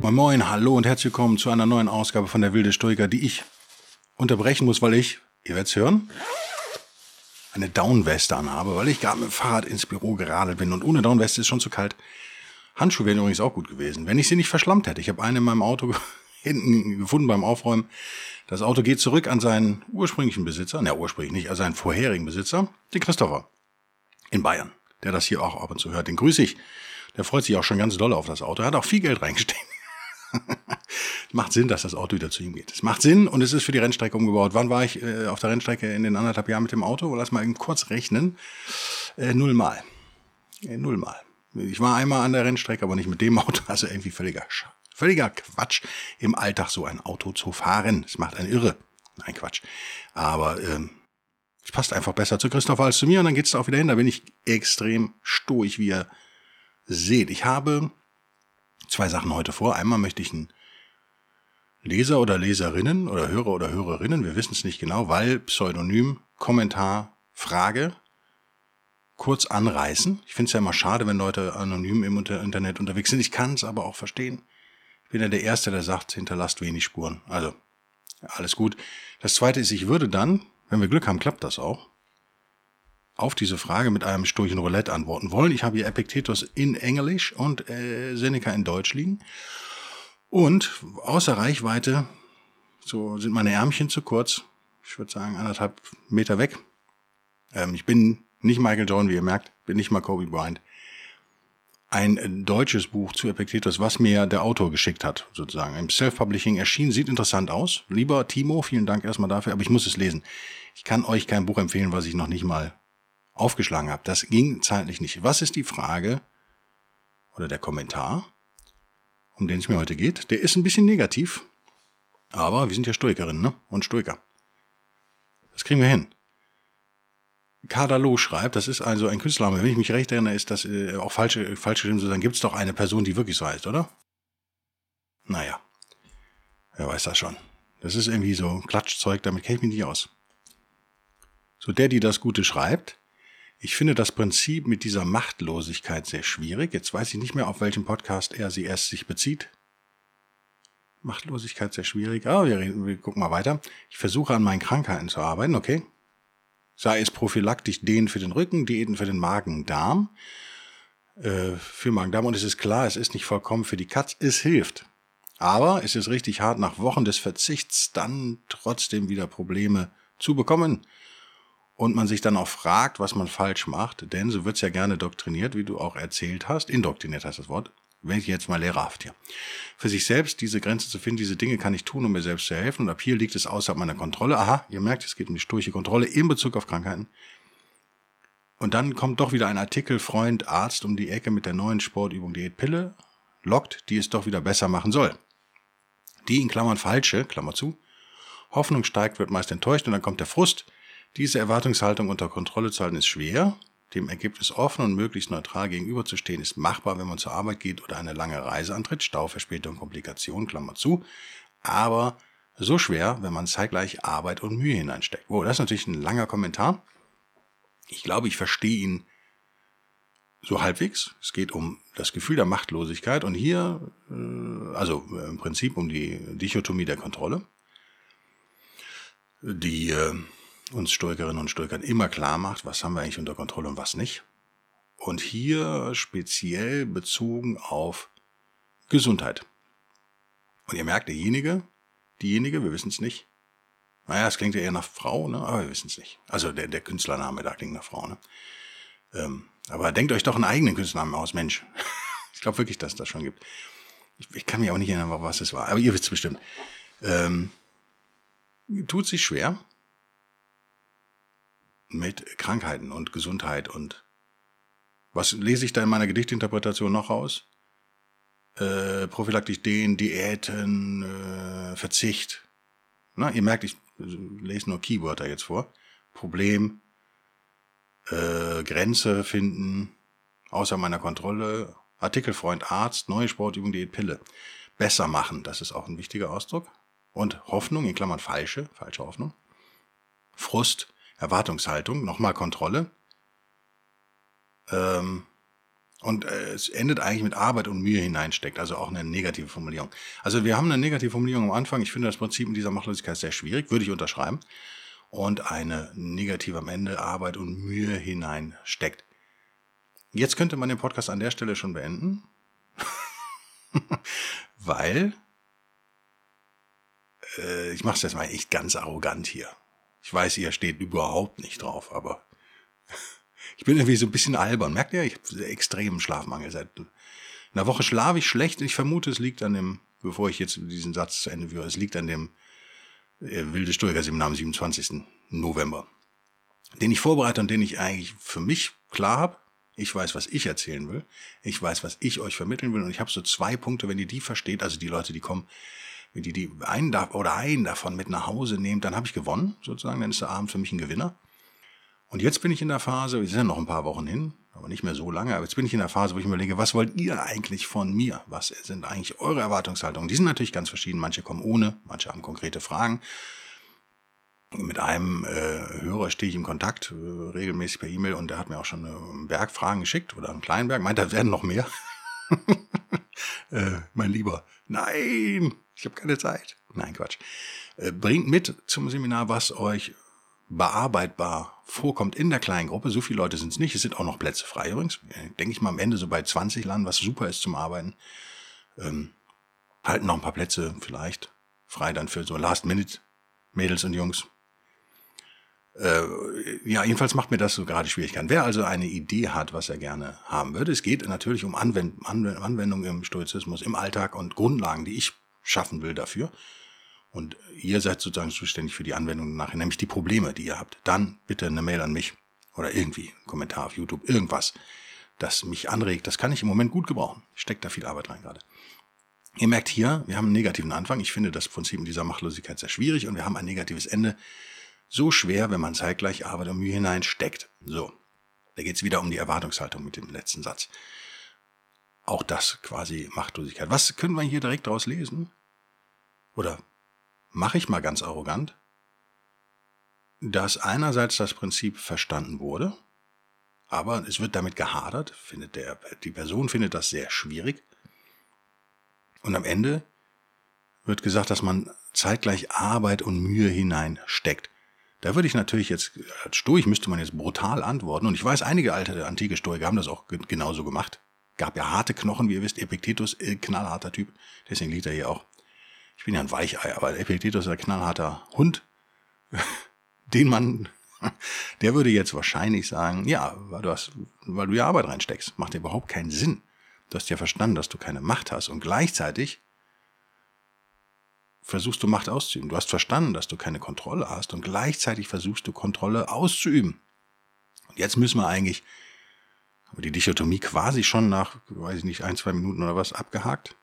Moin Moin, hallo und herzlich willkommen zu einer neuen Ausgabe von der Wilde Stoiker, die ich unterbrechen muss, weil ich, ihr werdet es hören, eine Downweste anhabe, weil ich gerade mit dem Fahrrad ins Büro geradelt bin und ohne Downweste ist schon zu kalt. Handschuhe wären übrigens auch gut gewesen, wenn ich sie nicht verschlammt hätte. Ich habe eine in meinem Auto hinten gefunden beim Aufräumen. Das Auto geht zurück an seinen ursprünglichen Besitzer, ne, ursprünglich nicht, also seinen vorherigen Besitzer, den Christopher in Bayern, der das hier auch ab und zu hört. Den grüße ich. Der freut sich auch schon ganz doll auf das Auto. Er hat auch viel Geld reingesteckt. Macht Sinn, dass das Auto wieder zu ihm geht. Es macht Sinn und es ist für die Rennstrecke umgebaut. Wann war ich äh, auf der Rennstrecke in den anderthalb Jahren mit dem Auto? Lass mal eben kurz rechnen. Äh, nullmal. Äh, nullmal. Ich war einmal an der Rennstrecke, aber nicht mit dem Auto. Also irgendwie völliger, völliger Quatsch, im Alltag so ein Auto zu fahren. Es macht einen irre. Nein, Quatsch. Aber ähm, es passt einfach besser zu Christopher als zu mir und dann geht es auch wieder hin. Da bin ich extrem stoisch, wie ihr seht. Ich habe zwei Sachen heute vor. Einmal möchte ich einen Leser oder Leserinnen oder Hörer oder Hörerinnen, wir wissen es nicht genau, weil Pseudonym, Kommentar, Frage kurz anreißen. Ich finde es ja immer schade, wenn Leute anonym im Internet unterwegs sind. Ich kann es aber auch verstehen. Ich bin ja der Erste, der sagt, hinterlasst wenig Spuren. Also, alles gut. Das Zweite ist, ich würde dann, wenn wir Glück haben, klappt das auch, auf diese Frage mit einem sturchen Roulette antworten wollen. Ich habe hier Epictetus in Englisch und äh, Seneca in Deutsch liegen. Und außer Reichweite, so sind meine Ärmchen zu kurz. Ich würde sagen, anderthalb Meter weg. Ähm, ich bin nicht Michael Jordan, wie ihr merkt, bin nicht mal Kobe Bryant. Ein deutsches Buch zu Epictetus, was mir der Autor geschickt hat, sozusagen. Im Self-Publishing erschienen, sieht interessant aus. Lieber Timo, vielen Dank erstmal dafür, aber ich muss es lesen. Ich kann euch kein Buch empfehlen, was ich noch nicht mal aufgeschlagen habe. Das ging zeitlich nicht. Was ist die Frage oder der Kommentar, um den es mir heute geht? Der ist ein bisschen negativ, aber wir sind ja Stoikerinnen ne? und Stoiker. Das kriegen wir hin. Kadalo schreibt, das ist also ein Künstlername, wenn ich mich recht erinnere, ist das äh, auch falsch, falsch geschrieben zu sagen, gibt es doch eine Person, die wirklich so heißt, oder? Naja, wer weiß das schon. Das ist irgendwie so Klatschzeug, damit kenne ich mich nicht aus. So, der, die das Gute schreibt, ich finde das Prinzip mit dieser Machtlosigkeit sehr schwierig. Jetzt weiß ich nicht mehr, auf welchen Podcast er sie erst sich bezieht. Machtlosigkeit sehr schwierig. Ah, wir, reden, wir gucken mal weiter. Ich versuche an meinen Krankheiten zu arbeiten, okay? Sei es prophylaktisch Dehnen für den Rücken, Diäten für den Magen-Darm. Äh, für Magen-Darm. Und es ist klar, es ist nicht vollkommen für die Katz. Es hilft. Aber es ist richtig hart, nach Wochen des Verzichts dann trotzdem wieder Probleme zu bekommen und man sich dann auch fragt, was man falsch macht, denn so wird's ja gerne doktriniert, wie du auch erzählt hast, indoktriniert heißt das Wort, wenn ich jetzt mal lehrerhaft hier. Für sich selbst diese Grenze zu finden, diese Dinge kann ich tun, um mir selbst zu helfen und ab hier liegt es außerhalb meiner Kontrolle. Aha, ihr merkt, es geht um die sturche Kontrolle in Bezug auf Krankheiten. Und dann kommt doch wieder ein Artikel, Freund, Arzt um die Ecke mit der neuen Sportübung Diätpille, lockt, die es doch wieder besser machen soll. Die in Klammern falsche, Klammer zu, Hoffnung steigt, wird meist enttäuscht und dann kommt der Frust, diese Erwartungshaltung unter Kontrolle zu halten ist schwer. Dem Ergebnis offen und möglichst neutral gegenüberzustehen ist machbar, wenn man zur Arbeit geht oder eine lange Reise antritt. Stau, Verspätung, Komplikation, Klammer zu. Aber so schwer, wenn man zeitgleich Arbeit und Mühe hineinsteckt. Wow, das ist natürlich ein langer Kommentar. Ich glaube, ich verstehe ihn so halbwegs. Es geht um das Gefühl der Machtlosigkeit und hier, äh, also im Prinzip um die Dichotomie der Kontrolle. Die äh, uns Stoikerinnen und Stoikern immer klar macht, was haben wir eigentlich unter Kontrolle und was nicht. Und hier speziell bezogen auf Gesundheit. Und ihr merkt, derjenige, diejenige, wir wissen es nicht. Naja, es klingt ja eher nach Frau, ne? aber wir wissen es nicht. Also der, der Künstlername da klingt nach Frau. Ne? Ähm, aber denkt euch doch einen eigenen Künstlernamen aus, Mensch. ich glaube wirklich, dass es das schon gibt. Ich, ich, kann mich auch nicht erinnern, was es war, aber ihr wisst es bestimmt. Ähm, tut sich schwer, mit Krankheiten und Gesundheit und was lese ich da in meiner Gedichtinterpretation noch raus? äh, prophylaktisch Dehnen, Diäten, äh, Verzicht. Na, ihr merkt, ich lese nur Keywörter jetzt vor. Problem, äh, Grenze finden, außer meiner Kontrolle, Artikelfreund Arzt, neue Sportübung, Diät, Pille. Besser machen, das ist auch ein wichtiger Ausdruck. Und Hoffnung, in Klammern falsche, falsche Hoffnung. Frust, Erwartungshaltung, nochmal Kontrolle. Ähm, und äh, es endet eigentlich mit Arbeit und Mühe hineinsteckt, also auch eine negative Formulierung. Also wir haben eine negative Formulierung am Anfang. Ich finde das Prinzip in dieser Machtlosigkeit sehr schwierig, würde ich unterschreiben. Und eine negative am Ende Arbeit und Mühe hineinsteckt. Jetzt könnte man den Podcast an der Stelle schon beenden, weil äh, ich mache es jetzt mal echt ganz arrogant hier. Ich weiß, ihr steht überhaupt nicht drauf, aber ich bin irgendwie so ein bisschen albern. Merkt ihr? Ich habe extremen Schlafmangel. Seit einer Woche schlafe ich schlecht. Ich vermute, es liegt an dem, bevor ich jetzt diesen Satz zu Ende führe, es liegt an dem äh, Wilde Stoiker-Seminar am 27. November, den ich vorbereite und den ich eigentlich für mich klar habe. Ich weiß, was ich erzählen will. Ich weiß, was ich euch vermitteln will. Und ich habe so zwei Punkte, wenn ihr die versteht, also die Leute, die kommen, wenn die, die einen da, oder einen davon mit nach Hause nehmt, dann habe ich gewonnen, sozusagen. Dann ist der Abend für mich ein Gewinner. Und jetzt bin ich in der Phase, wir sind ja noch ein paar Wochen hin, aber nicht mehr so lange, aber jetzt bin ich in der Phase, wo ich mir überlege, was wollt ihr eigentlich von mir? Was sind eigentlich eure Erwartungshaltungen? Die sind natürlich ganz verschieden. Manche kommen ohne, manche haben konkrete Fragen. Mit einem äh, Hörer stehe ich im Kontakt, äh, regelmäßig per E-Mail, und der hat mir auch schon einen Berg Fragen geschickt oder einen kleinen Berg. Meint, da werden noch mehr. äh, mein Lieber, nein, ich habe keine Zeit. Nein, Quatsch. Äh, bringt mit zum Seminar, was euch bearbeitbar vorkommt in der kleinen Gruppe. So viele Leute sind es nicht. Es sind auch noch Plätze frei übrigens. Äh, denke ich mal am Ende so bei 20 landen, was super ist zum Arbeiten. Ähm, halten noch ein paar Plätze vielleicht frei dann für so Last-Minute-Mädels und Jungs. Äh, ja, jedenfalls macht mir das so gerade Schwierigkeiten. Wer also eine Idee hat, was er gerne haben würde, es geht natürlich um Anwend Anwendung im Stoizismus, im Alltag und Grundlagen, die ich schaffen will dafür. Und ihr seid sozusagen zuständig für die Anwendung nachher, nämlich die Probleme, die ihr habt. Dann bitte eine Mail an mich oder irgendwie einen Kommentar auf YouTube, irgendwas, das mich anregt. Das kann ich im Moment gut gebrauchen. Steckt da viel Arbeit rein gerade. Ihr merkt hier, wir haben einen negativen Anfang. Ich finde das Prinzip in dieser Machtlosigkeit sehr schwierig und wir haben ein negatives Ende so schwer, wenn man zeitgleich Arbeit und Mühe hineinsteckt. So, da geht es wieder um die Erwartungshaltung mit dem letzten Satz. Auch das quasi Machtlosigkeit. Was können wir hier direkt daraus lesen? Oder mache ich mal ganz arrogant, dass einerseits das Prinzip verstanden wurde, aber es wird damit gehadert, findet der, die Person findet das sehr schwierig. Und am Ende wird gesagt, dass man zeitgleich Arbeit und Mühe hineinsteckt. Da würde ich natürlich jetzt, als Stoik müsste man jetzt brutal antworten. Und ich weiß, einige alte antike Stoiker haben das auch genauso gemacht. Gab ja harte Knochen, wie ihr wisst. Epictetus, äh, knallharter Typ. Deswegen liegt er hier auch. Ich bin ja ein Weichei, aber Epictetus ist ein knallharter Hund. Den man, der würde jetzt wahrscheinlich sagen, ja, weil du, hast, weil du ja Arbeit reinsteckst. Macht überhaupt keinen Sinn. Du hast ja verstanden, dass du keine Macht hast. Und gleichzeitig versuchst du Macht auszuüben. Du hast verstanden, dass du keine Kontrolle hast und gleichzeitig versuchst du Kontrolle auszuüben. Und jetzt müssen wir eigentlich, die Dichotomie quasi schon nach, weiß ich nicht, ein, zwei Minuten oder was abgehakt.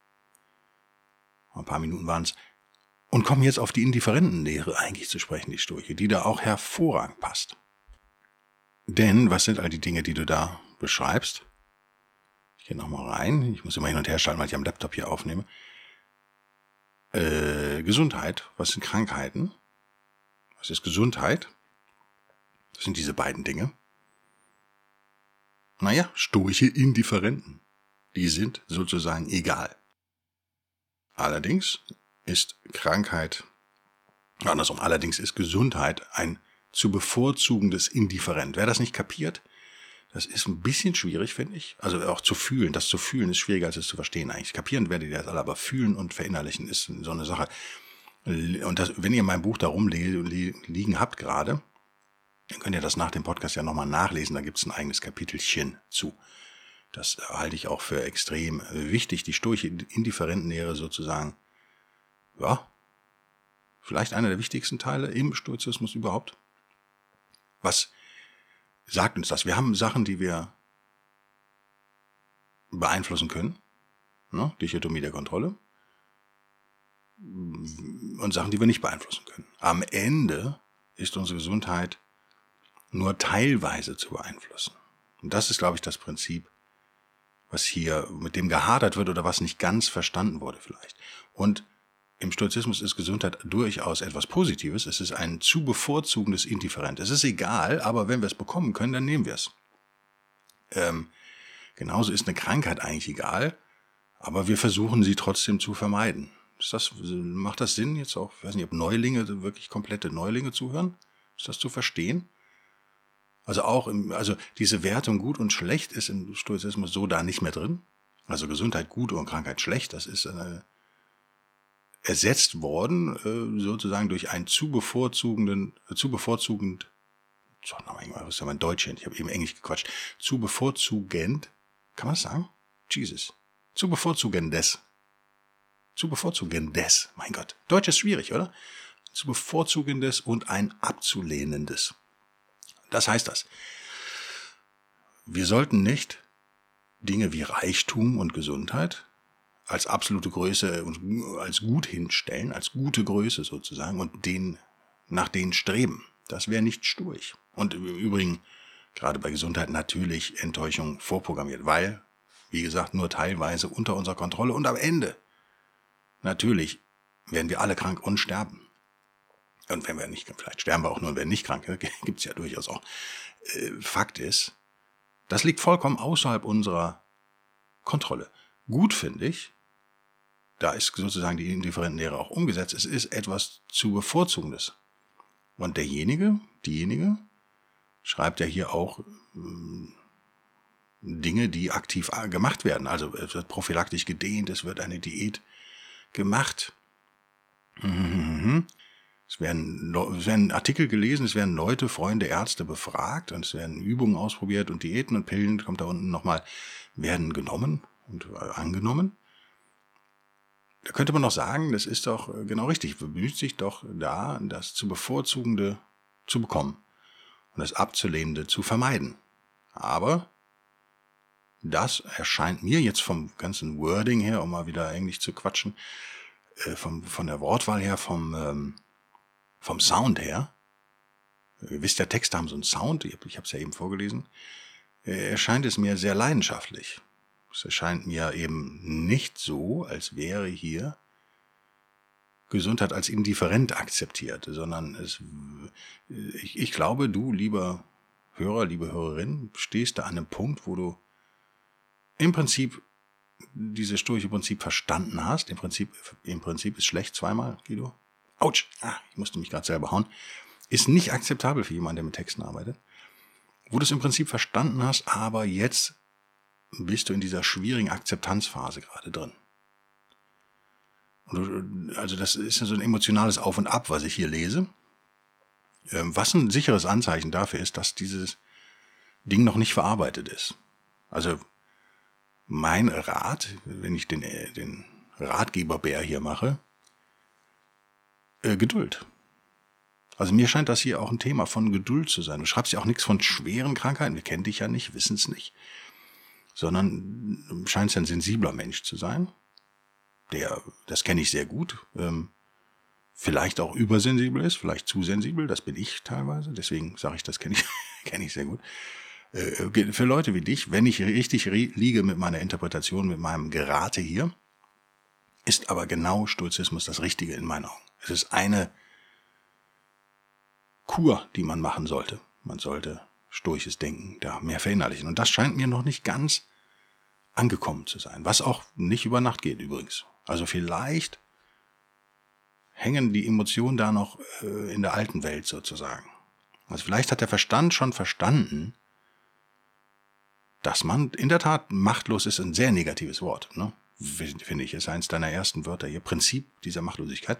Ein paar Minuten waren es. Und kommen jetzt auf die indifferenten Lehre eigentlich zu sprechen, die Sturche, die da auch hervorragend passt. Denn was sind all die Dinge, die du da beschreibst? Ich gehe nochmal rein. Ich muss immer hin und her schalten, weil ich am Laptop hier aufnehme äh, Gesundheit, was sind Krankheiten, was ist Gesundheit, das sind diese beiden Dinge. Naja, stoische Indifferenten, die sind sozusagen egal. Allerdings ist Krankheit, andersrum, allerdings ist Gesundheit ein zu bevorzugendes Indifferent. Wer das nicht kapiert, das ist ein bisschen schwierig, finde ich. Also auch zu fühlen. Das zu fühlen ist schwieriger als es zu verstehen eigentlich. Kapieren werdet ihr das alle, aber fühlen und verinnerlichen ist so eine Sache. Und das, wenn ihr mein Buch da rumliegen habt gerade, dann könnt ihr das nach dem Podcast ja nochmal nachlesen. Da gibt es ein eigenes Kapitelchen zu. Das halte ich auch für extrem wichtig. Die stoische Indifferentenlehre sozusagen, ja, vielleicht einer der wichtigsten Teile im Stoizismus überhaupt. Was sagt uns das. Wir haben Sachen, die wir beeinflussen können. ne? Dichotomie der Kontrolle, und Sachen, die wir nicht beeinflussen können. Am Ende ist unsere Gesundheit nur teilweise zu beeinflussen. Und das ist, glaube ich, das Prinzip, was hier mit dem gehadert wird oder was nicht ganz verstanden wurde vielleicht. Und im Stoizismus ist Gesundheit durchaus etwas Positives. Es ist ein zu bevorzugendes Indifferent. Es ist egal, aber wenn wir es bekommen können, dann nehmen wir es. Ähm, genauso ist eine Krankheit eigentlich egal, aber wir versuchen sie trotzdem zu vermeiden. Ist das, macht das Sinn jetzt auch, ich weiß nicht, ob Neulinge, wirklich komplette Neulinge zuhören? Ist das zu verstehen? Also auch im, also diese Wertung gut und schlecht ist im Stoizismus so da nicht mehr drin. Also Gesundheit gut und Krankheit schlecht, das ist äh, ersetzt worden äh, sozusagen durch einen zu bevorzugenden, äh, zu bevorzugend, so, was ist ja mein Deutsch? Ich habe eben Englisch gequatscht. Zu bevorzugend, kann man das sagen? Jesus. Zu bevorzugendes. Zu bevorzugendes, mein Gott. Deutsch ist schwierig, oder? Zu bevorzugendes und ein abzulehnendes. Das heißt das. Wir sollten nicht Dinge wie Reichtum und Gesundheit als absolute Größe und als gut hinstellen, als gute Größe sozusagen und den, nach denen streben. Das wäre nicht sturig. Und im Übrigen, gerade bei Gesundheit natürlich Enttäuschung vorprogrammiert, weil, wie gesagt, nur teilweise unter unserer Kontrolle und am Ende, natürlich, werden wir alle krank und sterben. Und wenn wir nicht, vielleicht sterben wir auch nur, wenn nicht krank, gibt es ja durchaus auch. Äh, Fakt ist, das liegt vollkommen außerhalb unserer Kontrolle. Gut finde ich, da ist sozusagen die Indifferentenlehre auch umgesetzt, es ist etwas zu bevorzugendes. Und derjenige, diejenige, schreibt ja hier auch äh, Dinge, die aktiv gemacht werden. Also es wird prophylaktisch gedehnt, es wird eine Diät gemacht. Mhm. Es werden, es werden Artikel gelesen, es werden Leute, Freunde, Ärzte befragt und es werden Übungen ausprobiert und Diäten und Pillen, kommt da unten nochmal, werden genommen und äh, angenommen. Da könnte man noch sagen, das ist doch äh, genau richtig. Bemüht sich doch da, das zu bevorzugende zu bekommen und das abzulehnende zu vermeiden. Aber das erscheint mir jetzt vom ganzen Wording her, um mal wieder Englisch zu quatschen, äh, vom, von der Wortwahl her, vom, ähm, vom Sound her. Ihr wisst ja, Texte haben so einen Sound, ich habe es ja eben vorgelesen. Erscheint es mir sehr leidenschaftlich. Es erscheint mir eben nicht so, als wäre hier Gesundheit als indifferent akzeptiert, sondern es, ich, ich glaube, du, lieber Hörer, liebe Hörerin, stehst da an einem Punkt, wo du im Prinzip dieses stoische Prinzip verstanden hast. Im Prinzip, im Prinzip ist schlecht zweimal, Guido. Autsch, ah, ich musste mich gerade selber hauen. Ist nicht akzeptabel für jemanden, der mit Texten arbeitet. Wo du es im Prinzip verstanden hast, aber jetzt bist du in dieser schwierigen Akzeptanzphase gerade drin. Also das ist so ein emotionales Auf und Ab, was ich hier lese. Ähm, was ein sicheres Anzeichen dafür ist, dass dieses Ding noch nicht verarbeitet ist. Also mein Rat, wenn ich den, äh, den Ratgeberbär hier mache, äh, Geduld. Also mir scheint das hier auch ein Thema von Geduld zu sein. Du schreibst ja auch nichts von schweren Krankheiten, wir kennen dich ja nicht, wissen es nicht sondern scheint ein sensibler Mensch zu sein. Der, das kenne ich sehr gut, ähm, vielleicht auch übersensibel ist, vielleicht zu sensibel, das bin ich teilweise, deswegen sage ich, das kenne ich, kenne ich sehr gut. Äh, für Leute wie dich, wenn ich richtig liege mit meiner Interpretation, mit meinem Gerate hier, ist aber genau Stoizismus das Richtige in meinen Augen. Es ist eine Kur, die man machen sollte. Man sollte stoisches Denken da mehr verinnerlichen. Und das scheint mir noch nicht ganz angekommen zu sein, was auch nicht über Nacht geht übrigens. Also vielleicht hängen die Emotionen da noch äh, in der alten Welt sozusagen. Also vielleicht hat der Verstand schon verstanden, dass man in der Tat machtlos ist, ein sehr negatives Wort, ne? finde ich, ist eins deiner ersten Wörter hier, Prinzip dieser Machtlosigkeit.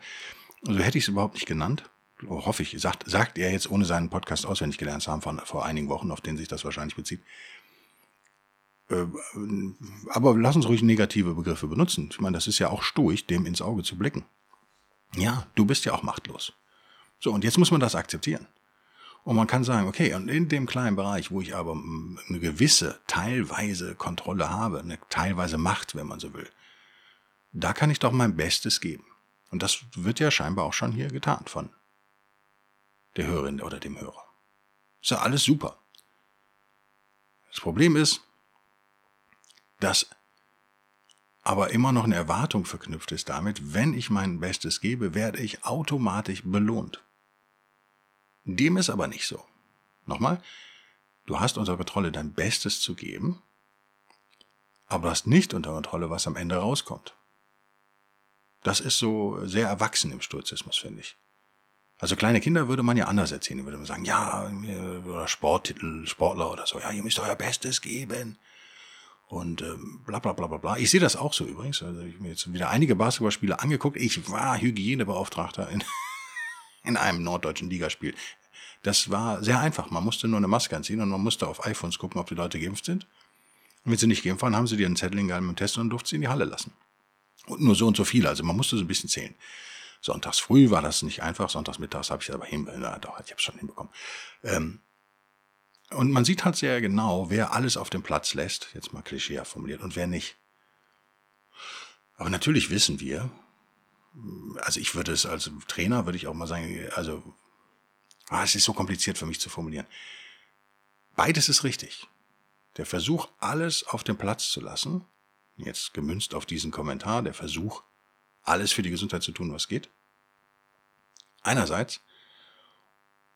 Also hätte ich es überhaupt nicht genannt hoffe ich, sagt, sagt er jetzt, ohne seinen Podcast auswendig gelernt zu haben, von, vor einigen Wochen, auf den sich das wahrscheinlich bezieht. Äh, aber lass uns ruhig negative Begriffe benutzen. Ich meine, das ist ja auch stoisch, dem ins Auge zu blicken. Ja, du bist ja auch machtlos. So, und jetzt muss man das akzeptieren. Und man kann sagen, okay, und in dem kleinen Bereich, wo ich aber eine gewisse teilweise Kontrolle habe, eine teilweise Macht, wenn man so will, da kann ich doch mein Bestes geben. Und das wird ja scheinbar auch schon hier getan von der Hörerin oder dem Hörer. Ist ja alles super. Das Problem ist, dass aber immer noch eine Erwartung verknüpft ist damit, wenn ich mein Bestes gebe, werde ich automatisch belohnt. Dem ist aber nicht so. Nochmal, du hast unter Kontrolle dein Bestes zu geben, aber hast nicht unter Kontrolle, was am Ende rauskommt. Das ist so sehr erwachsen im Stoizismus, finde ich. Also kleine Kinder würde man ja anders erzählen. Würde man sagen, ja, oder Sporttitel, Sportler oder so, ja, ihr müsst euer Bestes geben. Und ähm, bla bla bla bla bla. Ich sehe das auch so übrigens. Also ich habe mir jetzt wieder einige Basketballspiele angeguckt. Ich war Hygienebeauftragter in, in einem norddeutschen Ligaspiel. Das war sehr einfach. Man musste nur eine Maske anziehen und man musste auf iPhones gucken, ob die Leute geimpft sind. Und wenn sie nicht geimpft waren, haben sie dir einen Zettel hingehalten mit dem Test und durften sie in die Halle lassen. Und nur so und so viele. Also man musste so ein bisschen zählen. Sonntags früh war das nicht einfach, sonntags mittags habe ich aber hin, na, doch, ich habe es schon hinbekommen. Ähm, und man sieht halt sehr genau, wer alles auf dem Platz lässt, jetzt mal klischee formuliert, und wer nicht. Aber natürlich wissen wir, also ich würde es als Trainer, würde ich auch mal sagen, also ah, es ist so kompliziert für mich zu formulieren. Beides ist richtig. Der Versuch, alles auf dem Platz zu lassen, jetzt gemünzt auf diesen Kommentar, der Versuch, alles für die Gesundheit zu tun, was geht. Einerseits,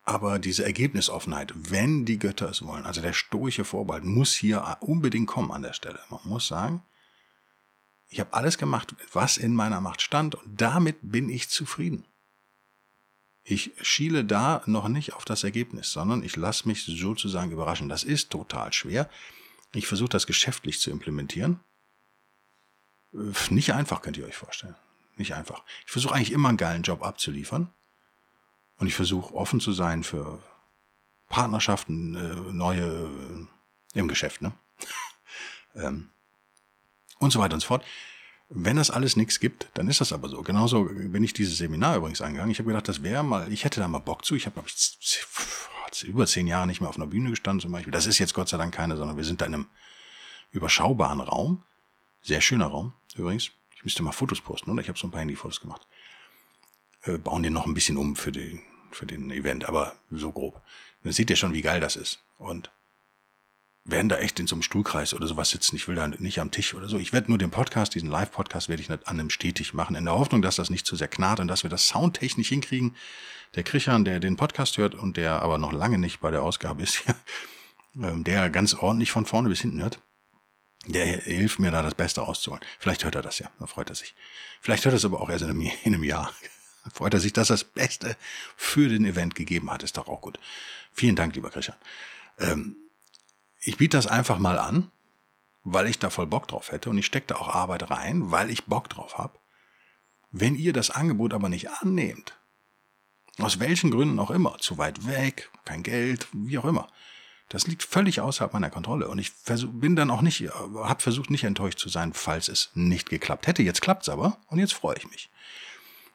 aber diese Ergebnisoffenheit, wenn die Götter es wollen, also der stoische Vorbehalt, muss hier unbedingt kommen an der Stelle. Man muss sagen, ich habe alles gemacht, was in meiner Macht stand, und damit bin ich zufrieden. Ich schiele da noch nicht auf das Ergebnis, sondern ich lasse mich sozusagen überraschen. Das ist total schwer. Ich versuche das geschäftlich zu implementieren. Nicht einfach, könnt ihr euch vorstellen. Nicht einfach. Ich versuche eigentlich immer einen geilen Job abzuliefern. Und ich versuche offen zu sein für Partnerschaften, äh, neue äh, im Geschäft, ne? ähm, und so weiter und so fort. Wenn das alles nichts gibt, dann ist das aber so. Genauso bin ich dieses Seminar übrigens eingegangen. Ich habe gedacht, das wäre mal, ich hätte da mal Bock zu. Ich habe, glaube ich, über zehn Jahre nicht mehr auf einer Bühne gestanden zum Beispiel. Das ist jetzt Gott sei Dank keine, sondern wir sind da in einem überschaubaren Raum. Sehr schöner Raum übrigens. Ich müsste mal Fotos posten, oder? Ich habe so ein paar Handyfotos gemacht. Äh, bauen den noch ein bisschen um für den, für den Event, aber so grob. Dann seht ihr schon, wie geil das ist. Und werden da echt in so einem Stuhlkreis oder sowas sitzen. Ich will da nicht am Tisch oder so. Ich werde nur den Podcast, diesen Live-Podcast, werde ich nicht an einem stetig machen, in der Hoffnung, dass das nicht zu sehr knarrt und dass wir das soundtechnisch hinkriegen. Der Krichern, der den Podcast hört und der aber noch lange nicht bei der Ausgabe ist, ähm, der ganz ordentlich von vorne bis hinten hört, der hilft mir da das Beste rauszuholen. Vielleicht hört er das ja, da freut er sich. Vielleicht hört er es aber auch erst in einem, in einem Jahr. freut er sich, dass er das Beste für den Event gegeben hat. Ist doch auch gut. Vielen Dank, lieber Christian. Ähm, ich biete das einfach mal an, weil ich da voll Bock drauf hätte und ich stecke da auch Arbeit rein, weil ich Bock drauf habe. Wenn ihr das Angebot aber nicht annehmt, aus welchen Gründen auch immer, zu weit weg, kein Geld, wie auch immer, das liegt völlig außerhalb meiner Kontrolle und ich bin dann auch nicht, habe versucht nicht enttäuscht zu sein, falls es nicht geklappt hätte. Jetzt klappt's aber und jetzt freue ich mich.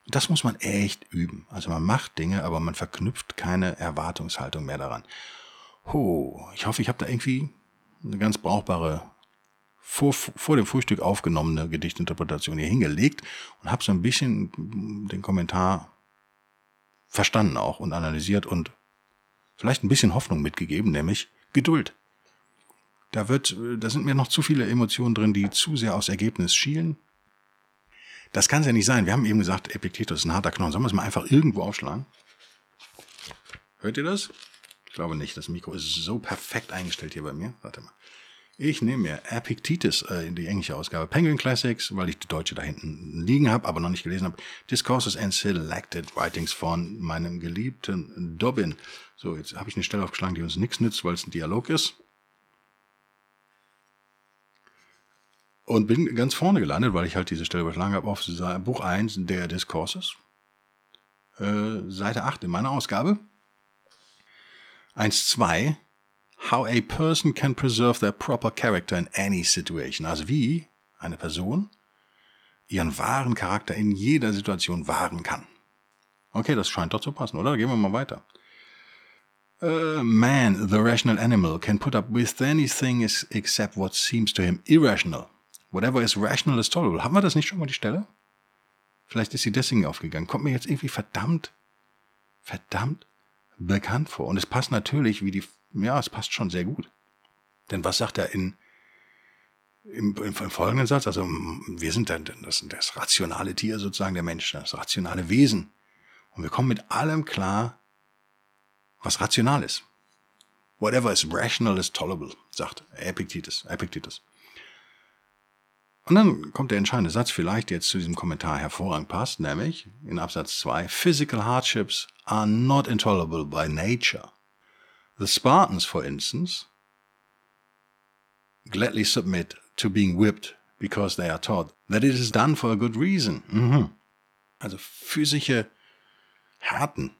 Das muss man echt üben. Also man macht Dinge, aber man verknüpft keine Erwartungshaltung mehr daran. Ho, ich hoffe, ich habe da irgendwie eine ganz brauchbare vor, vor dem Frühstück aufgenommene Gedichtinterpretation hier hingelegt und habe so ein bisschen den Kommentar verstanden auch und analysiert und vielleicht ein bisschen Hoffnung mitgegeben, nämlich Geduld. Da wird, da sind mir noch zu viele Emotionen drin, die zu sehr aufs Ergebnis schielen. Das kann es ja nicht sein. Wir haben eben gesagt, Epiktetus ist ein harter Knochen. Sollen wir es mal einfach irgendwo aufschlagen? Hört ihr das? Ich glaube nicht. Das Mikro ist so perfekt eingestellt hier bei mir. Warte mal. Ich nehme mir Epictetus, äh, die englische Ausgabe, Penguin Classics, weil ich die deutsche da hinten liegen habe, aber noch nicht gelesen habe. Discourses and Selected Writings von meinem geliebten Dobbin. So, jetzt habe ich eine Stelle aufgeschlagen, die uns nichts nützt, weil es ein Dialog ist. Und bin ganz vorne gelandet, weil ich halt diese Stelle überschlagen habe, auf Buch 1 der Discourses. Äh, Seite 8 in meiner Ausgabe. 1.2 How a person can preserve their proper character in any situation. Also wie eine Person ihren wahren Charakter in jeder Situation wahren kann. Okay, das scheint doch zu passen, oder? Gehen wir mal weiter. A man, the rational animal, can put up with anything except what seems to him irrational. Whatever is rational is tolerable. Haben wir das nicht schon mal die Stelle? Vielleicht ist sie deswegen aufgegangen. Kommt mir jetzt irgendwie verdammt, verdammt bekannt vor. Und es passt natürlich wie die, ja, es passt schon sehr gut. Denn was sagt er in, im, im, im folgenden Satz? Also, wir sind dann das, das rationale Tier sozusagen, der Mensch, das rationale Wesen. Und wir kommen mit allem klar, was rational ist. Whatever is rational is tolerable, sagt Epictetus. Epictetus. Und dann kommt der entscheidende Satz, vielleicht jetzt zu diesem Kommentar hervorragend passt, nämlich in Absatz 2, Physical hardships are not intolerable by nature. The Spartans, for instance, gladly submit to being whipped because they are taught that it is done for a good reason. Mhm. Also physische Härten.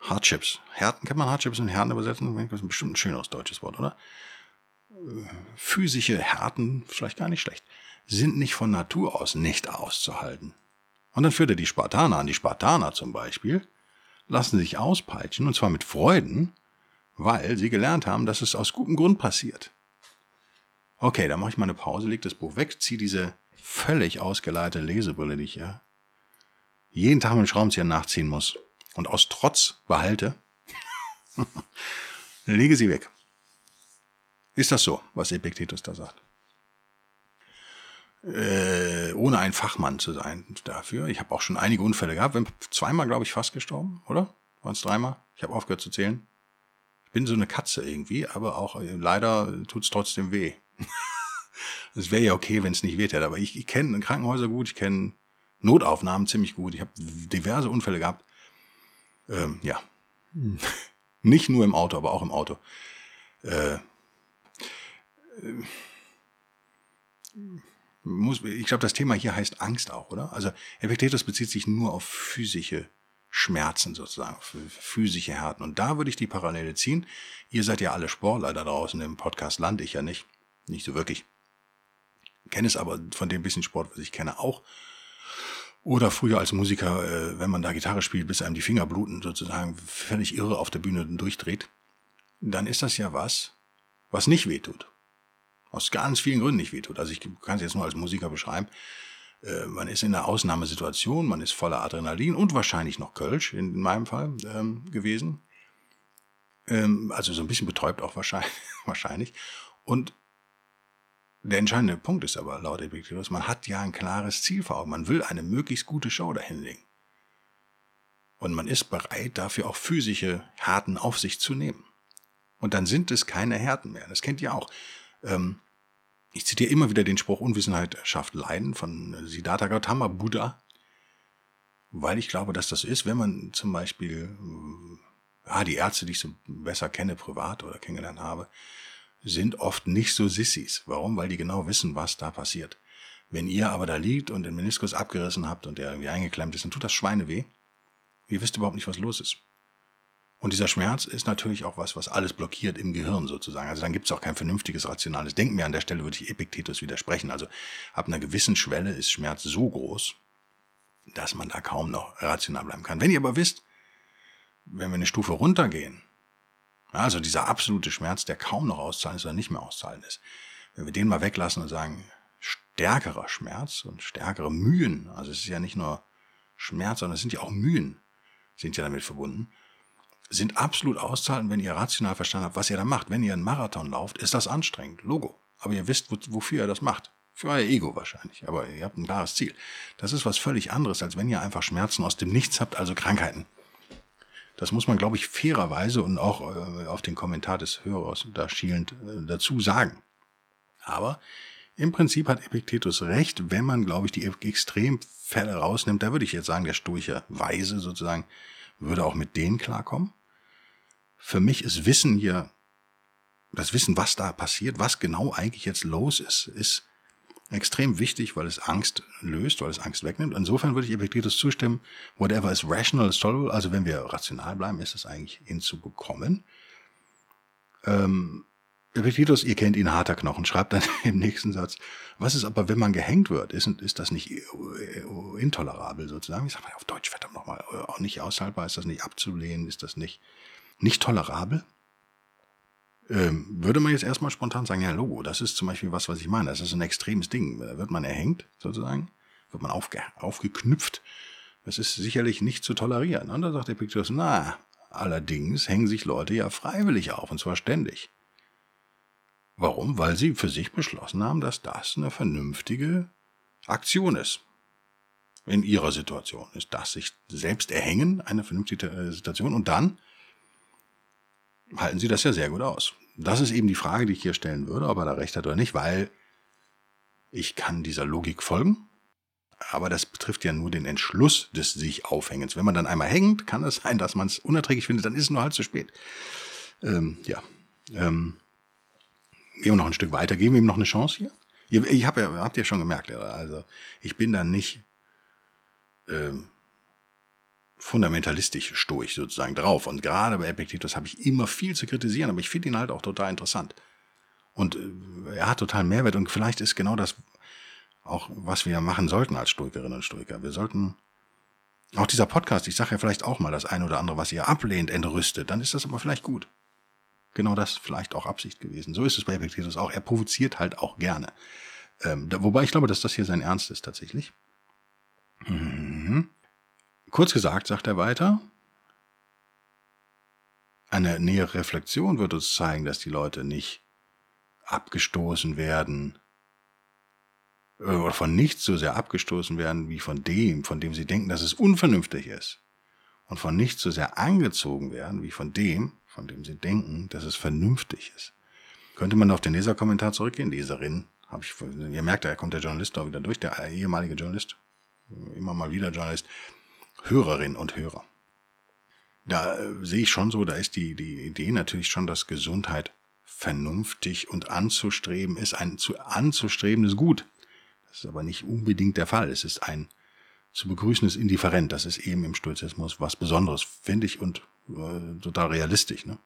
Hardships. Härten, kann man Hardships in Härten übersetzen? Das ist bestimmt ein schöneres deutsches Wort, oder? physische Härten, vielleicht gar nicht schlecht, sind nicht von Natur aus nicht auszuhalten. Und dann führt er die Spartaner an. Die Spartaner zum Beispiel lassen sich auspeitschen, und zwar mit Freuden, weil sie gelernt haben, dass es aus gutem Grund passiert. Okay, dann mache ich mal eine Pause, leg das Buch weg, ziehe diese völlig ausgeleitete Lesebrille, die ich ja jeden Tag mit dem Schraubenzieher nachziehen muss und aus Trotz behalte, lege sie weg. Ist das so, was Epiktetus da sagt? Äh, ohne ein Fachmann zu sein dafür. Ich habe auch schon einige Unfälle gehabt. Bin zweimal, glaube ich, fast gestorben, oder? Waren es dreimal? Ich habe aufgehört zu zählen. Ich bin so eine Katze irgendwie, aber auch äh, leider tut es trotzdem weh. Es wäre ja okay, wenn es nicht weht hätte, aber ich, ich kenne Krankenhäuser gut, ich kenne Notaufnahmen ziemlich gut. Ich habe diverse Unfälle gehabt. Ähm, ja. Nicht nur im Auto, aber auch im Auto. Äh, muss, ich glaube, das Thema hier heißt Angst auch, oder? Also Epiktetus bezieht sich nur auf physische Schmerzen sozusagen, auf physische Härten. Und da würde ich die Parallele ziehen. Ihr seid ja alle Sportler da draußen im Podcast, lande ich ja nicht. Nicht so wirklich. Kenne es aber von dem bisschen Sport, was ich kenne, auch. Oder früher als Musiker, äh, wenn man da Gitarre spielt, bis einem die Finger bluten, sozusagen völlig irre auf der Bühne durchdreht, dann ist das ja was, was nicht wehtut aus ganz vielen Gründen nicht wehtut. Also ich kann es jetzt nur als Musiker beschreiben. Äh, man ist in einer Ausnahmesituation, man ist voller Adrenalin und wahrscheinlich noch Kölsch in, in meinem Fall ähm, gewesen. Ähm, also so ein bisschen betäubt auch wahrscheinlich. wahrscheinlich. Und der entscheidende Punkt ist aber laut Epictetus, man hat ja ein klares Ziel vor Augen. Man will eine möglichst gute Show dahinlegen. Und man ist bereit, dafür auch physische Härten auf sich zu nehmen. Und dann sind es keine Härten mehr. Das kennt ihr auch. Ähm, ich zitiere immer wieder den Spruch, Unwissenheit schafft Leiden von Siddhartha Gautama, Buddha, weil ich glaube, dass das ist, wenn man zum Beispiel, äh, ja, die Ärzte, die ich so besser kenne, privat oder kennengelernt habe, sind oft nicht so Sissis. Warum? Weil die genau wissen, was da passiert. Wenn ihr aber da liegt und den Meniskus abgerissen habt und der irgendwie eingeklemmt ist, dann tut das Schweine weh. Ihr wisst überhaupt nicht, was los ist. Und dieser Schmerz ist natürlich auch was, was alles blockiert im Gehirn sozusagen. Also dann gibt es auch kein vernünftiges, rationales Denken mehr. An der Stelle würde ich Epiktetus widersprechen. Also ab einer gewissen Schwelle ist Schmerz so groß, dass man da kaum noch rational bleiben kann. Wenn ihr aber wisst, wenn wir eine Stufe runtergehen, also dieser absolute Schmerz, der kaum noch auszahlen ist oder nicht mehr auszahlen ist, wenn wir den mal weglassen und sagen, stärkerer Schmerz und stärkere Mühen, also es ist ja nicht nur Schmerz, sondern es sind ja auch Mühen, sind ja damit verbunden, sind absolut auszuhalten, wenn ihr rational verstanden habt, was ihr da macht. Wenn ihr einen Marathon lauft, ist das anstrengend. Logo. Aber ihr wisst, wofür ihr das macht. Für euer Ego wahrscheinlich. Aber ihr habt ein klares Ziel. Das ist was völlig anderes, als wenn ihr einfach Schmerzen aus dem Nichts habt, also Krankheiten. Das muss man, glaube ich, fairerweise und auch äh, auf den Kommentar des Hörers da schielend äh, dazu sagen. Aber im Prinzip hat Epiktetus recht, wenn man, glaube ich, die Extremfälle rausnimmt. Da würde ich jetzt sagen, der stoische Weise sozusagen würde auch mit denen klarkommen. Für mich ist Wissen hier, das Wissen, was da passiert, was genau eigentlich jetzt los ist, ist extrem wichtig, weil es Angst löst, weil es Angst wegnimmt. Insofern würde ich Epictetus zustimmen, whatever is rational is tolerable, also wenn wir rational bleiben, ist es eigentlich hinzubekommen. Ähm, Epictetus, ihr kennt ihn, harter Knochen, schreibt dann im nächsten Satz, was ist aber, wenn man gehängt wird? Ist, ist das nicht intolerabel sozusagen? Ich sage mal auf Deutsch, verdammt nochmal, auch nicht aushaltbar, ist das nicht abzulehnen, ist das nicht nicht tolerabel. ähm, würde man jetzt erstmal spontan sagen, ja, Logo, das ist zum Beispiel was, was ich meine. Das ist ein extremes Ding. Da wird man erhängt, sozusagen, wird man aufge aufgeknüpft. Das ist sicherlich nicht zu tolerieren. Und dann sagt Epictetus, na, allerdings hängen sich Leute ja freiwillig auf, und zwar ständig. Warum? Weil sie für sich beschlossen haben, dass das eine vernünftige Aktion ist. In ihrer Situation ist das sich selbst erhängen eine vernünftige Situation und dann halten sie das ja sehr gut aus. Das ist eben die Frage, die ich hier stellen würde, ob er da recht hat oder nicht, weil ich kann dieser Logik folgen, aber das betrifft ja nur den Entschluss des sich Aufhängens. Wenn man dann einmal hängt, kann es sein, dass man es unerträglich findet, dann ist es nur halt zu spät. Ähm, ja. Ähm, gehen wir noch ein Stück weiter, geben wir ihm noch eine Chance hier? Ich hab ja, habt ihr schon gemerkt, also ich bin da nicht ähm, fundamentalistisch stoisch sozusagen drauf. Und gerade bei Epictetus habe ich immer viel zu kritisieren, aber ich finde ihn halt auch total interessant. Und äh, er hat total Mehrwert und vielleicht ist genau das auch, was wir machen sollten als Stoikerinnen und Stoiker. Wir sollten auch dieser Podcast, ich sage ja vielleicht auch mal das eine oder andere, was ihr ablehnt, entrüstet, dann ist das aber vielleicht gut. Genau das vielleicht auch Absicht gewesen. So ist es bei Epictetus auch. Er provoziert halt auch gerne. Ähm, da, wobei ich glaube, dass das hier sein Ernst ist tatsächlich. Mhm. Kurz gesagt, sagt er weiter, eine nähere Reflexion wird uns zeigen, dass die Leute nicht abgestoßen werden äh, oder von nichts so sehr abgestoßen werden wie von dem, von dem sie denken, dass es unvernünftig ist. Und von nichts so sehr angezogen werden wie von dem, von dem sie denken, dass es vernünftig ist. Könnte man auf den Leserkommentar zurückgehen? Leserin, habe ich, ihr merkt, da kommt der Journalist auch wieder durch, der ehemalige Journalist, immer mal wieder Journalist, Hörerinnen und Hörer. Da äh, sehe ich schon so, da ist die, die Idee natürlich schon, dass Gesundheit vernünftig und anzustreben ist. Ein zu anzustrebendes Gut. Das ist aber nicht unbedingt der Fall. Es ist ein zu begrüßendes Indifferent. Das ist eben im Stoizismus was Besonderes, finde ich, und äh, total realistisch. Ne?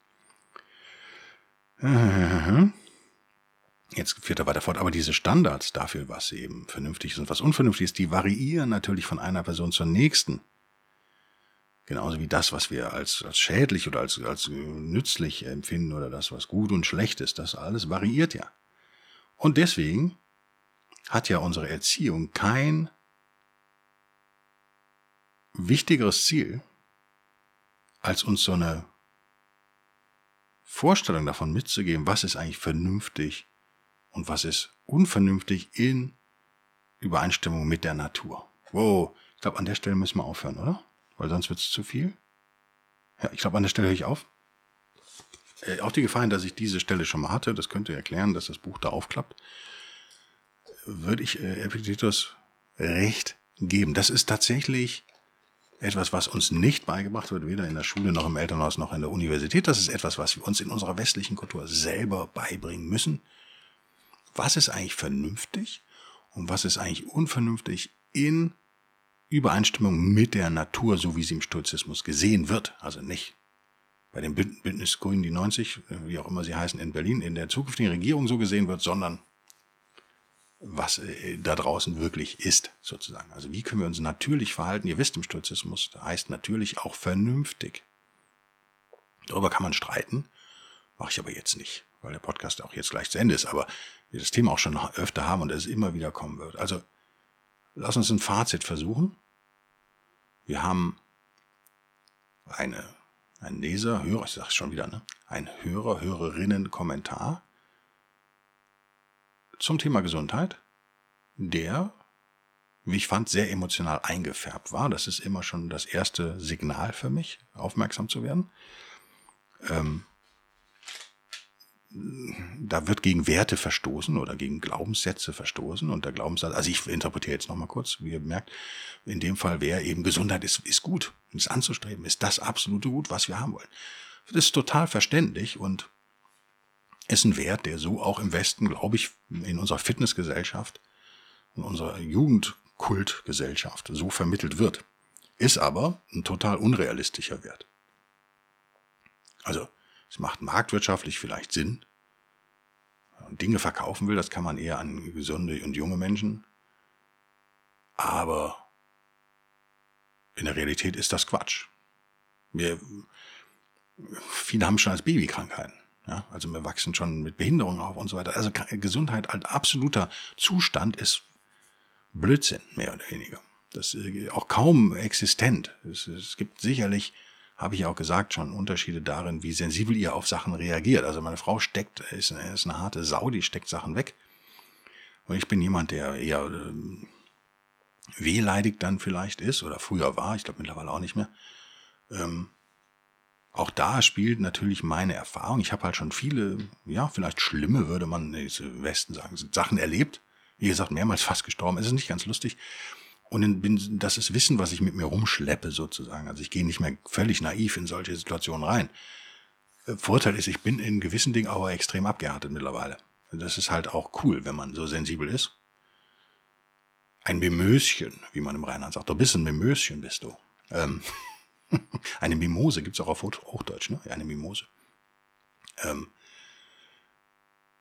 Jetzt führt er weiter fort, aber diese Standards dafür, was eben vernünftig ist und was unvernünftig ist, die variieren natürlich von einer Person zur nächsten. Genauso wie das, was wir als, als schädlich oder als, als nützlich empfinden oder das, was gut und schlecht ist, das alles variiert ja. Und deswegen hat ja unsere Erziehung kein wichtigeres Ziel, als uns so eine Vorstellung davon mitzugeben, was ist eigentlich vernünftig und was ist unvernünftig in Übereinstimmung mit der Natur. Wow, ich glaube, an der Stelle müssen wir aufhören, oder? Weil sonst wird es zu viel. Ja, ich glaube, an der Stelle höre ich auf. Äh, auch die Gefahr, dass ich diese Stelle schon mal hatte, das könnte erklären, dass das Buch da aufklappt, würde ich äh, Epictetus recht geben. Das ist tatsächlich etwas, was uns nicht beigebracht wird, weder in der Schule noch im Elternhaus noch in der Universität. Das ist etwas, was wir uns in unserer westlichen Kultur selber beibringen müssen. Was ist eigentlich vernünftig und was ist eigentlich unvernünftig in Übereinstimmung mit der Natur, so wie sie im Stoizismus gesehen wird. Also nicht bei den Bündnis Grünen, die 90, wie auch immer sie heißen, in Berlin, in der zukünftigen Regierung so gesehen wird, sondern was äh, da draußen wirklich ist, sozusagen. Also wie können wir uns natürlich verhalten? Ihr wisst, im Stoizismus heißt natürlich auch vernünftig. Darüber kann man streiten, mache ich aber jetzt nicht, weil der Podcast auch jetzt gleich zu Ende ist, aber wir das Thema auch schon öfter haben und es immer wieder kommen wird. Also lass uns ein Fazit versuchen. Wir haben eine, ein Leser, Hörer, ich sage schon wieder, ne? ein Hörer, Hörerinnen Kommentar zum Thema Gesundheit, der, wie ich fand, sehr emotional eingefärbt war. Das ist immer schon das erste Signal für mich, aufmerksam zu werden. Ähm, da wird gegen Werte verstoßen oder gegen Glaubenssätze verstoßen und der Glaubenssatz, also ich interpretiere jetzt nochmal kurz, wie ihr merkt, in dem Fall wäre eben Gesundheit ist, ist gut, ist anzustreben, ist das absolute Gut, was wir haben wollen. Das ist total verständlich und ist ein Wert, der so auch im Westen, glaube ich, in unserer Fitnessgesellschaft, in unserer Jugendkultgesellschaft so vermittelt wird. Ist aber ein total unrealistischer Wert. Also, es macht marktwirtschaftlich vielleicht Sinn. Und Dinge verkaufen will, das kann man eher an gesunde und junge Menschen. Aber in der Realität ist das Quatsch. Wir, viele haben schon als Babykrankheiten. Ja, also wir wachsen schon mit Behinderungen auf und so weiter. Also Gesundheit als absoluter Zustand ist Blödsinn, mehr oder weniger. Das ist auch kaum existent. Es, es gibt sicherlich, habe ich auch gesagt, schon Unterschiede darin, wie sensibel ihr auf Sachen reagiert. Also meine Frau steckt, ist, ist eine harte Sau, die steckt Sachen weg. Und ich bin jemand, der eher ähm, wehleidig dann vielleicht ist oder früher war, ich glaube mittlerweile auch nicht mehr. Ähm, auch da spielt natürlich meine Erfahrung. Ich habe halt schon viele, ja, vielleicht schlimme, würde man im Westen sagen, Sachen erlebt. Wie gesagt, mehrmals fast gestorben. Es ist nicht ganz lustig. Und bin, das ist Wissen, was ich mit mir rumschleppe sozusagen. Also ich gehe nicht mehr völlig naiv in solche Situationen rein. Äh, Vorteil ist, ich bin in gewissen Dingen aber extrem abgehärtet mittlerweile. Das ist halt auch cool, wenn man so sensibel ist. Ein Mimöschen, wie man im Rheinland sagt. Du bist ein Mimöschen, bist du. Ähm, eine Mimose gibt es auch auf Hochdeutsch, ne? Eine Mimose. Ähm,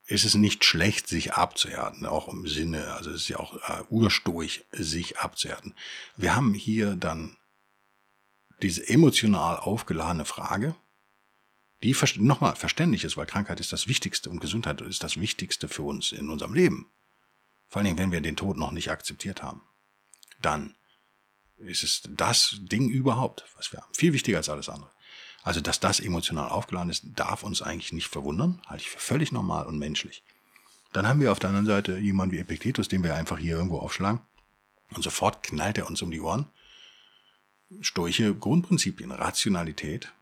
ist es nicht schlecht, sich abzuhärten, auch im Sinne, also es ist ja auch äh, urstoig, sich abzuhärten. Wir haben hier dann diese emotional aufgeladene Frage, die nochmal verständlich ist, weil Krankheit ist das Wichtigste und Gesundheit ist das Wichtigste für uns in unserem Leben. Vor allen Dingen, wenn wir den Tod noch nicht akzeptiert haben. Dann ist es das Ding überhaupt, was wir haben. Viel wichtiger als alles andere. Also, dass das emotional aufgeladen ist, darf uns eigentlich nicht verwundern. Halte ich für völlig normal und menschlich. Dann haben wir auf der anderen Seite jemanden wie Epictetus, den wir einfach hier irgendwo aufschlagen. Und sofort knallt er uns um die Ohren. Stoische Grundprinzipien, Rationalität,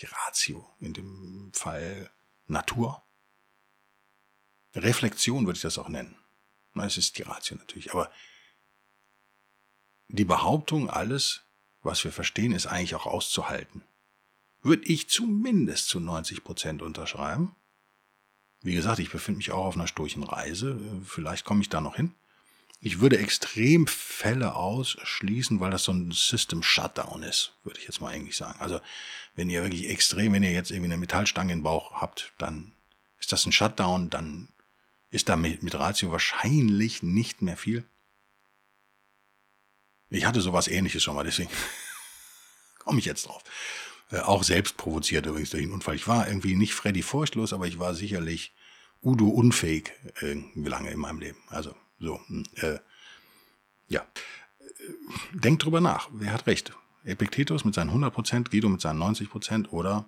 die Ratio, in dem Fall Natur. Reflexion würde ich das auch nennen. Es ist die Ratio natürlich, aber die Behauptung, alles, was wir verstehen, ist eigentlich auch auszuhalten, würde ich zumindest zu 90 Prozent unterschreiben. Wie gesagt, ich befinde mich auch auf einer sturchen Reise. Vielleicht komme ich da noch hin. Ich würde extrem Fälle ausschließen, weil das so ein System Shutdown ist, würde ich jetzt mal eigentlich sagen. Also, wenn ihr wirklich extrem, wenn ihr jetzt irgendwie eine Metallstange im Bauch habt, dann ist das ein Shutdown, dann ist da mit, mit Ratio wahrscheinlich nicht mehr viel. Ich hatte sowas ähnliches schon mal, deswegen komme ich jetzt drauf. Äh, auch selbst provoziert übrigens durch den Unfall. Ich war irgendwie nicht Freddy furchtlos, aber ich war sicherlich Udo unfähig irgendwie lange in meinem Leben. Also so, hm, äh, ja. Äh, denkt drüber nach. Wer hat recht? Epiktetus mit seinen 100%, Guido mit seinen 90% oder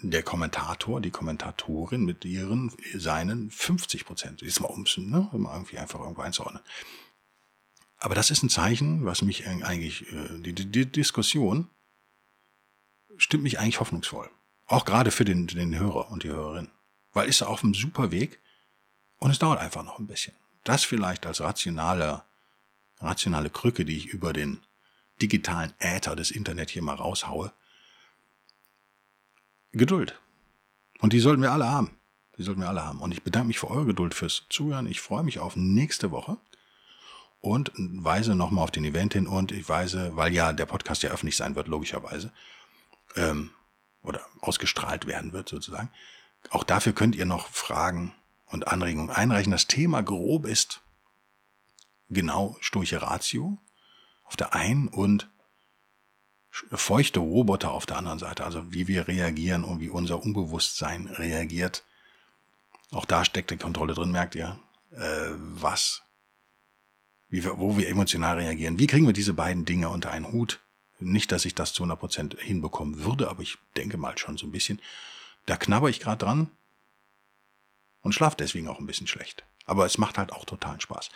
der Kommentator, die Kommentatorin mit ihren, seinen 50 Prozent. Ist mal ums, ne, um irgendwie einfach irgendwo einzuordnen. Aber das ist ein Zeichen, was mich eigentlich, äh, die, die Diskussion stimmt mich eigentlich hoffnungsvoll. Auch gerade für den, den Hörer und die Hörerin. Weil ist auf einem super Weg und es dauert einfach noch ein bisschen. Das vielleicht als rationale, rationale Krücke, die ich über den digitalen Äther des Internet hier mal raushaue. Geduld. Und die sollten wir alle haben. Die sollten wir alle haben. Und ich bedanke mich für eure Geduld fürs Zuhören. Ich freue mich auf nächste Woche und weise nochmal auf den Event hin und ich weise, weil ja der Podcast ja öffentlich sein wird, logischerweise, ähm, oder ausgestrahlt werden wird sozusagen. Auch dafür könnt ihr noch Fragen und Anregungen einreichen. Das Thema grob ist genau Sturche Ratio auf der einen und feuchte Roboter auf der anderen Seite. Also wie wir reagieren und wie unser Unbewusstsein reagiert. Auch da steckt die Kontrolle drin, merkt ihr, äh, was wie wir, wo wir emotional reagieren. Wie kriegen wir diese beiden Dinge unter einen Hut? Nicht, dass ich das zu 100% hinbekommen würde, aber ich denke mal schon so ein bisschen. Da knabber ich gerade dran und schlafe deswegen auch ein bisschen schlecht. Aber es macht halt auch totalen Spaß.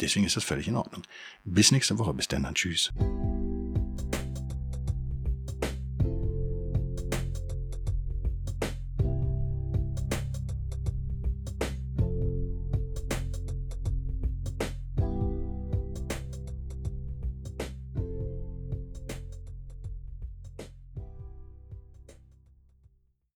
Deswegen ist das völlig in Ordnung. Bis nächste Woche. Bis dann. dann tschüss.